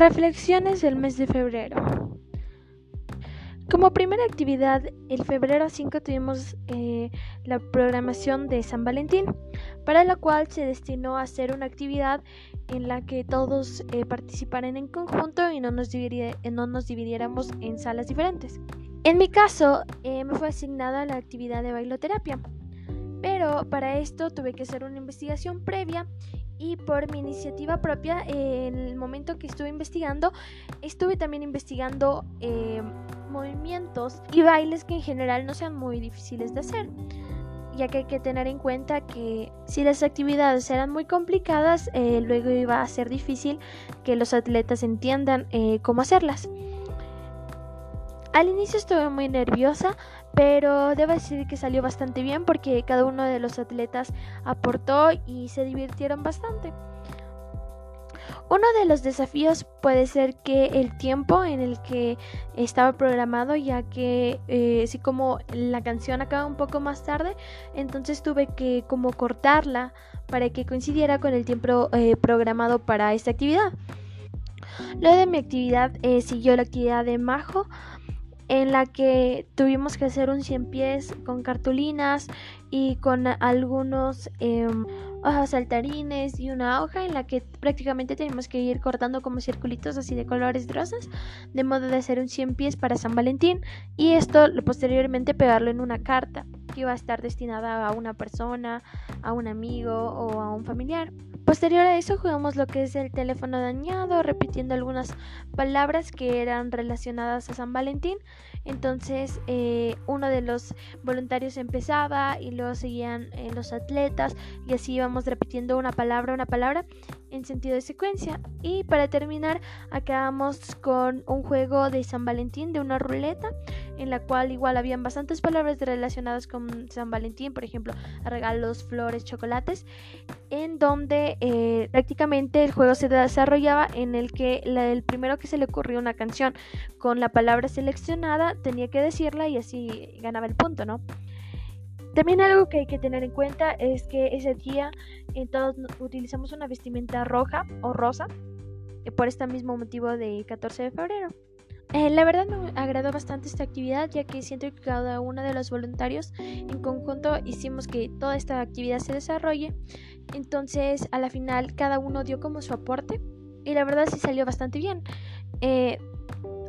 Reflexiones del mes de febrero. Como primera actividad, el febrero 5 tuvimos eh, la programación de San Valentín, para la cual se destinó a hacer una actividad en la que todos eh, participaran en conjunto y no nos, no nos, dividiéramos en salas diferentes. En mi caso, eh, me fue asignada la actividad de bailoterapia, pero para esto tuve que hacer una investigación previa y por mi iniciativa propia, en el momento que estuve investigando, estuve también investigando eh, movimientos y bailes que en general no sean muy difíciles de hacer ya que hay que tener en cuenta que si las actividades eran muy complicadas, eh, luego iba a ser difícil que los atletas entiendan eh, cómo hacerlas. Al inicio estuve muy nerviosa, pero debo decir que salió bastante bien porque cada uno de los atletas aportó y se divirtieron bastante. Uno de los desafíos puede ser que el tiempo en el que estaba programado, ya que eh, así como la canción acaba un poco más tarde, entonces tuve que como cortarla para que coincidiera con el tiempo eh, programado para esta actividad. Luego de mi actividad eh, siguió la actividad de Majo, en la que tuvimos que hacer un 100 pies con cartulinas y con algunos em, hojas saltarines y una hoja en la que prácticamente tenemos que ir cortando como circulitos así de colores rosas de modo de hacer un 100 pies para San Valentín y esto posteriormente pegarlo en una carta que iba a estar destinada a una persona, a un amigo o a un familiar. Posterior a eso jugamos lo que es el teléfono dañado, repitiendo algunas palabras que eran relacionadas a San Valentín. Entonces eh, uno de los voluntarios empezaba y luego seguían eh, los atletas y así íbamos repitiendo una palabra, una palabra en sentido de secuencia. Y para terminar acabamos con un juego de San Valentín, de una ruleta, en la cual igual habían bastantes palabras relacionadas con San Valentín, por ejemplo, regalos, flores, chocolates, en donde eh, prácticamente el juego se desarrollaba en el que el primero que se le ocurrió una canción con la palabra seleccionada tenía que decirla y así ganaba el punto, ¿no? También algo que hay que tener en cuenta es que ese día eh, todos utilizamos una vestimenta roja o rosa eh, por este mismo motivo de 14 de febrero. La verdad me agradó bastante esta actividad ya que siento que cada uno de los voluntarios en conjunto hicimos que toda esta actividad se desarrolle entonces, a la final, cada uno dio como su aporte y la verdad sí salió bastante bien. Eh,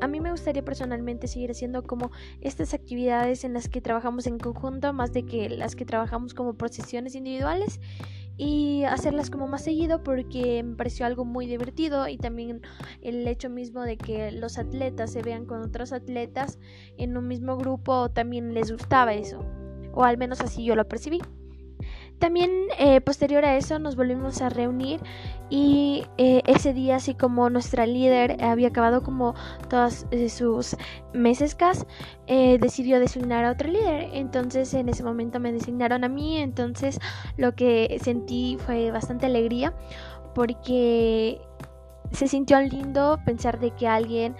a mí me gustaría personalmente seguir haciendo como estas actividades en las que trabajamos en conjunto, más de que las que trabajamos como procesiones individuales y hacerlas como más seguido porque me pareció algo muy divertido y también el hecho mismo de que los atletas se vean con otros atletas en un mismo grupo también les gustaba eso o al menos así yo lo percibí. También eh, posterior a eso nos volvimos a reunir y eh, ese día así como nuestra líder había acabado como todas eh, sus mesescas, decidió designar a otro líder. Entonces en ese momento me designaron a mí, entonces lo que sentí fue bastante alegría porque se sintió lindo pensar de que alguien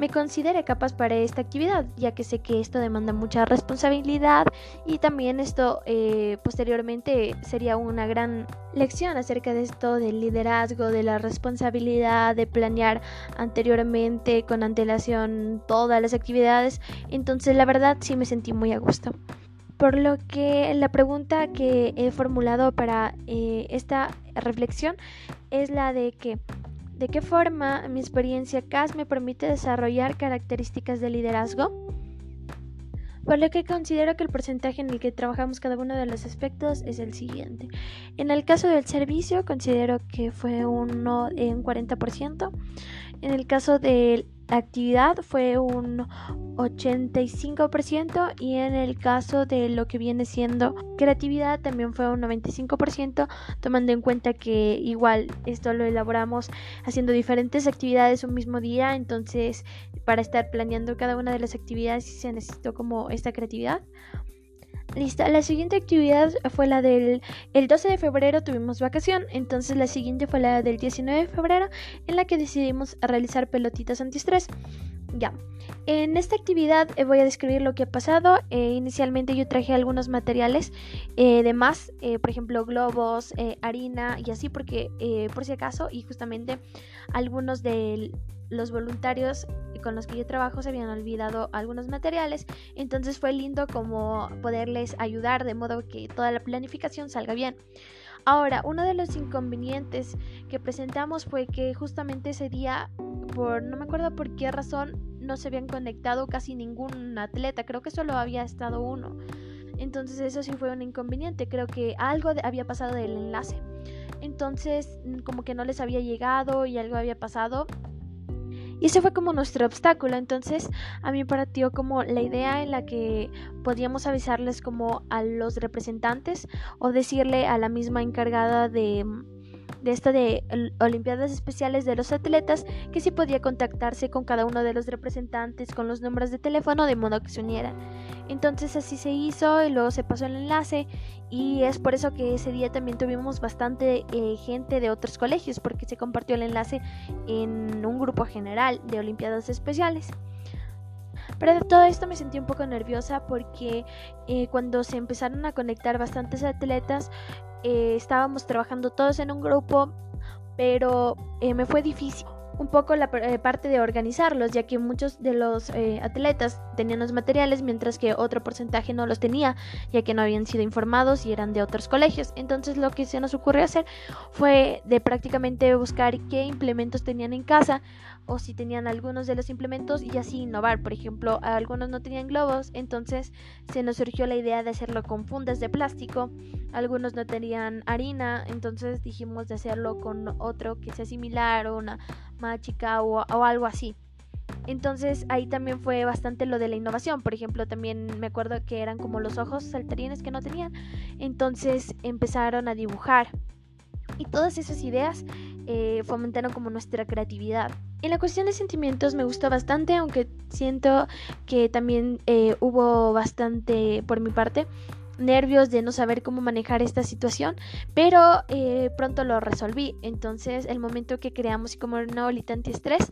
me considere capaz para esta actividad, ya que sé que esto demanda mucha responsabilidad y también esto eh, posteriormente sería una gran lección acerca de esto del liderazgo, de la responsabilidad, de planear anteriormente con antelación todas las actividades. Entonces la verdad sí me sentí muy a gusto. Por lo que la pregunta que he formulado para eh, esta reflexión es la de que ¿De qué forma mi experiencia CAS me permite desarrollar características de liderazgo? Por lo que considero que el porcentaje en el que trabajamos cada uno de los aspectos es el siguiente. En el caso del servicio, considero que fue uno en un 40%. En el caso de la actividad fue un 85% y en el caso de lo que viene siendo creatividad también fue un 95% tomando en cuenta que igual esto lo elaboramos haciendo diferentes actividades un mismo día entonces para estar planeando cada una de las actividades se necesitó como esta creatividad Listo, la siguiente actividad fue la del el 12 de febrero tuvimos vacación, entonces la siguiente fue la del 19 de febrero en la que decidimos realizar pelotitas antiestrés. Ya, en esta actividad eh, voy a describir lo que ha pasado. Eh, inicialmente yo traje algunos materiales eh, de más, por ejemplo globos, harina y así porque por si acaso y justamente algunos de los voluntarios con los que yo trabajo se habían olvidado algunos materiales, entonces fue lindo como poderles ayudar de modo que toda la planificación salga bien. Ahora, uno de los inconvenientes que presentamos fue que justamente ese día, por no me acuerdo por qué razón, no se habían conectado casi ningún atleta, creo que solo había estado uno. Entonces eso sí fue un inconveniente, creo que algo había pasado del enlace. Entonces como que no les había llegado y algo había pasado y ese fue como nuestro obstáculo. Entonces a mí partió como la idea en la que podíamos avisarles como a los representantes o decirle a la misma encargada de de esta de Olimpiadas Especiales de los Atletas que sí podía contactarse con cada uno de los representantes con los números de teléfono de modo que se unieran. Entonces así se hizo y luego se pasó el enlace y es por eso que ese día también tuvimos bastante eh, gente de otros colegios porque se compartió el enlace en un grupo general de Olimpiadas Especiales. Pero de todo esto me sentí un poco nerviosa porque eh, cuando se empezaron a conectar bastantes atletas, eh, estábamos trabajando todos en un grupo, pero eh, me fue difícil un poco la parte de organizarlos, ya que muchos de los atletas tenían los materiales, mientras que otro porcentaje no los tenía, ya que no habían sido informados y eran de otros colegios. Entonces lo que se nos ocurrió hacer fue de prácticamente buscar qué implementos tenían en casa o si tenían algunos de los implementos y así innovar. Por ejemplo, algunos no tenían globos, entonces se nos surgió la idea de hacerlo con fundas de plástico. Algunos no tenían harina, entonces dijimos de hacerlo con otro que sea similar o una más o, o algo así. Entonces ahí también fue bastante lo de la innovación. Por ejemplo, también me acuerdo que eran como los ojos saltarines que no tenían. Entonces empezaron a dibujar. Y todas esas ideas eh, fomentaron como nuestra creatividad. En la cuestión de sentimientos me gustó bastante, aunque siento que también eh, hubo bastante por mi parte nervios de no saber cómo manejar esta situación, pero eh, pronto lo resolví. Entonces el momento que creamos como una bolita antiestrés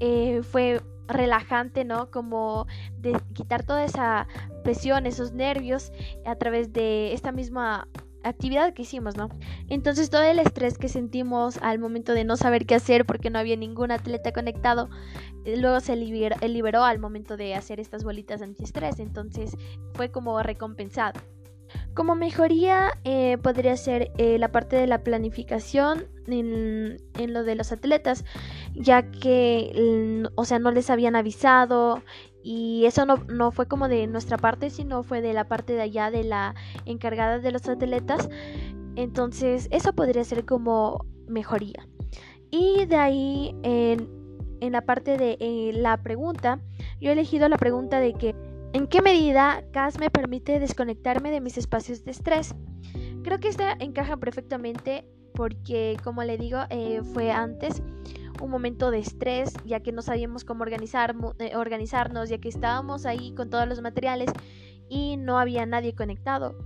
eh, fue relajante, ¿no? Como de quitar toda esa presión, esos nervios a través de esta misma actividad que hicimos, ¿no? Entonces todo el estrés que sentimos al momento de no saber qué hacer porque no había ningún atleta conectado, eh, luego se liberó, eh, liberó al momento de hacer estas bolitas antiestrés, entonces fue como recompensado. Como mejoría eh, podría ser la parte de la planificación en, en, lo de los atletas, ya que, mm, o sea, no les habían avisado y eso no, no, fue como de nuestra parte, sino fue de la parte de allá de la encargada de los atletas. Entonces eso podría ser como mejoría. Y de ahí en, en la parte de eh, la pregunta, yo he elegido la pregunta de que ¿en qué medida CAS me permite desconectarme de mis espacios de estrés? Creo que esta encaja perfectamente porque como le digo eh, fue antes un momento de estrés, ya que no sabíamos cómo organizar, eh, organizarnos, ya que estábamos ahí con todos los materiales y no había nadie conectado.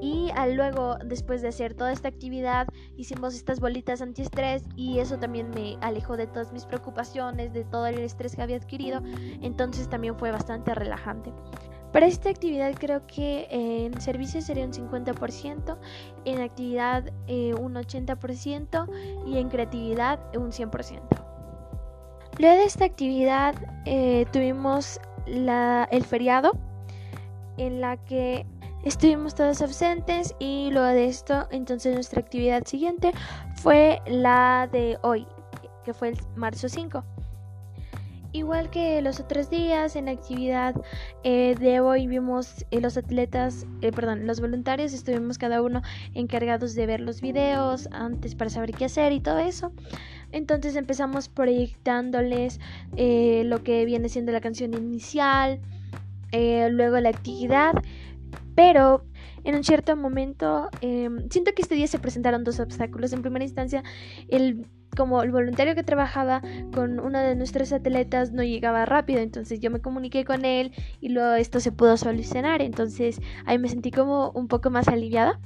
Y luego, después de hacer toda esta actividad, hicimos estas bolitas antiestrés y eso también me alejó de todas mis preocupaciones, de todo el estrés que había adquirido. Entonces también fue bastante relajante. Para esta actividad creo que en servicios sería un 50%, en actividad eh, un 80% y en creatividad un 100%. Luego de esta actividad eh, tuvimos el feriado en la que estuvimos todos ausentes y luego de esto entonces nuestra actividad siguiente fue la de hoy que fue el marzo 5 Igual que los otros días en actividad eh, de hoy vimos eh, los atletas, eh, perdón, los voluntarios estuvimos cada uno encargados de ver los videos antes para saber qué hacer y todo eso. Entonces empezamos proyectándoles lo que viene siendo la canción inicial, luego la actividad, pero en un cierto momento siento que este día se presentaron dos obstáculos. En primera instancia, el como el voluntario que trabajaba con uno de nuestros atletas no llegaba rápido, entonces yo me comuniqué con él y luego esto se pudo solucionar, entonces ahí me sentí como un poco más aliviada.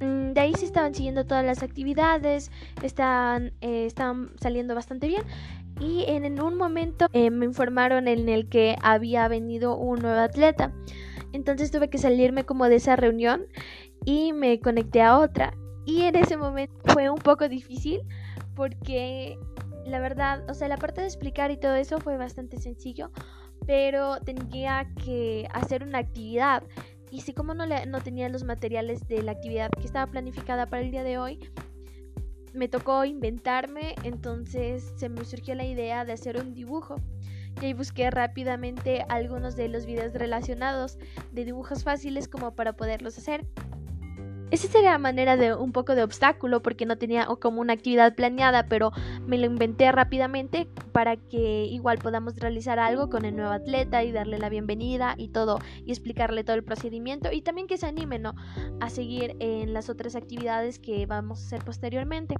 Mm, de ahí se estaban siguiendo todas las actividades, estaban, eh, saliendo bastante bien. Y en, un momento eh, me informaron en el que había venido un nuevo atleta. Entonces tuve que salirme como de esa reunión y me conecté a otra. Y en ese momento fue un poco difícil porque la verdad, o sea, la parte de explicar y todo eso fue bastante sencillo, pero tenía que hacer una actividad. Y si como no, no tenía los materiales de la actividad que estaba planificada para el día de hoy, me tocó inventarme, entonces se me surgió la idea de hacer un dibujo. Y ahí busqué rápidamente algunos de los videos relacionados de dibujos fáciles como para poderlos hacer. Esa sería la manera de un poco de obstáculo porque no tenía como una actividad planeada, pero me lo inventé rápidamente para que igual podamos realizar algo con el nuevo atleta y darle la bienvenida y todo y explicarle todo el procedimiento y también que se anime a seguir en las otras actividades que vamos a hacer posteriormente.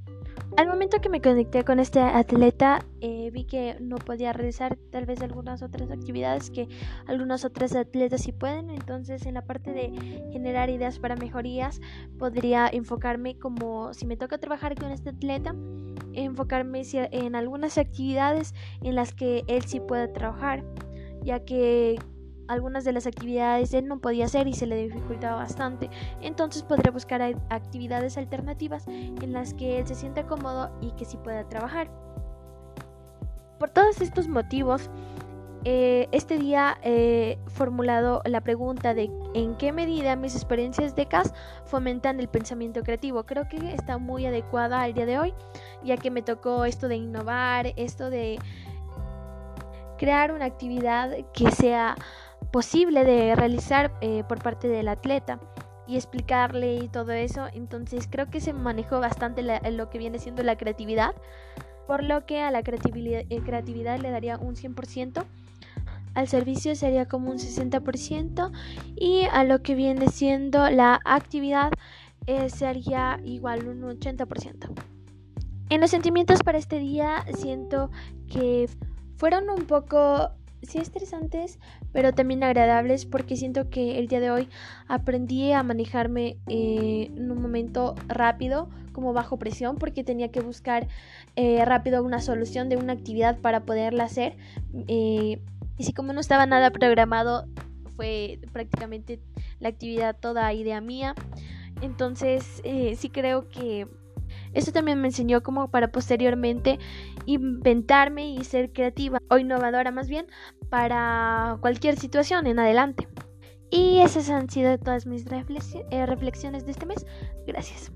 Al momento que me conecté con este atleta, eh, vi que no podía realizar tal vez algunas otras actividades que algunos otros atletas sí pueden. Entonces, en la parte de generar ideas para mejorías, podría enfocarme como si me toca trabajar con este atleta, enfocarme en algunas actividades en las que él sí puede trabajar, ya que algunas de las actividades él no podía hacer y se le dificultaba bastante. Entonces podría buscar actividades alternativas en las que él se sienta cómodo y que sí pueda trabajar. Por todos estos motivos, eh, este día he formulado la pregunta de en qué medida mis experiencias de CAS fomentan el pensamiento creativo. Creo que está muy adecuada al día de hoy, ya que me tocó esto de innovar, esto de crear una actividad que sea posible de realizar eh, por parte del atleta y explicarle y todo eso. Entonces creo que se manejó bastante lo que viene siendo la creatividad, por lo que a la creatividad, eh, creatividad le daría un 100%, al servicio sería como un 60% y a lo que viene siendo la actividad eh, sería igual un 80%. En los sentimientos para este día siento que fueron un poco sí estresantes, pero también agradables porque siento que el día de hoy aprendí a manejarme eh, en un momento rápido, como bajo presión, porque tenía que buscar eh, rápido una solución de una actividad para poderla hacer. Eh, y si como no estaba nada programado, fue prácticamente la actividad toda idea mía. Entonces sí creo que esto también me enseñó como para posteriormente inventarme y ser creativa o innovadora más bien para cualquier situación en adelante. Y esas han sido todas mis eh, reflexiones de este mes. Gracias.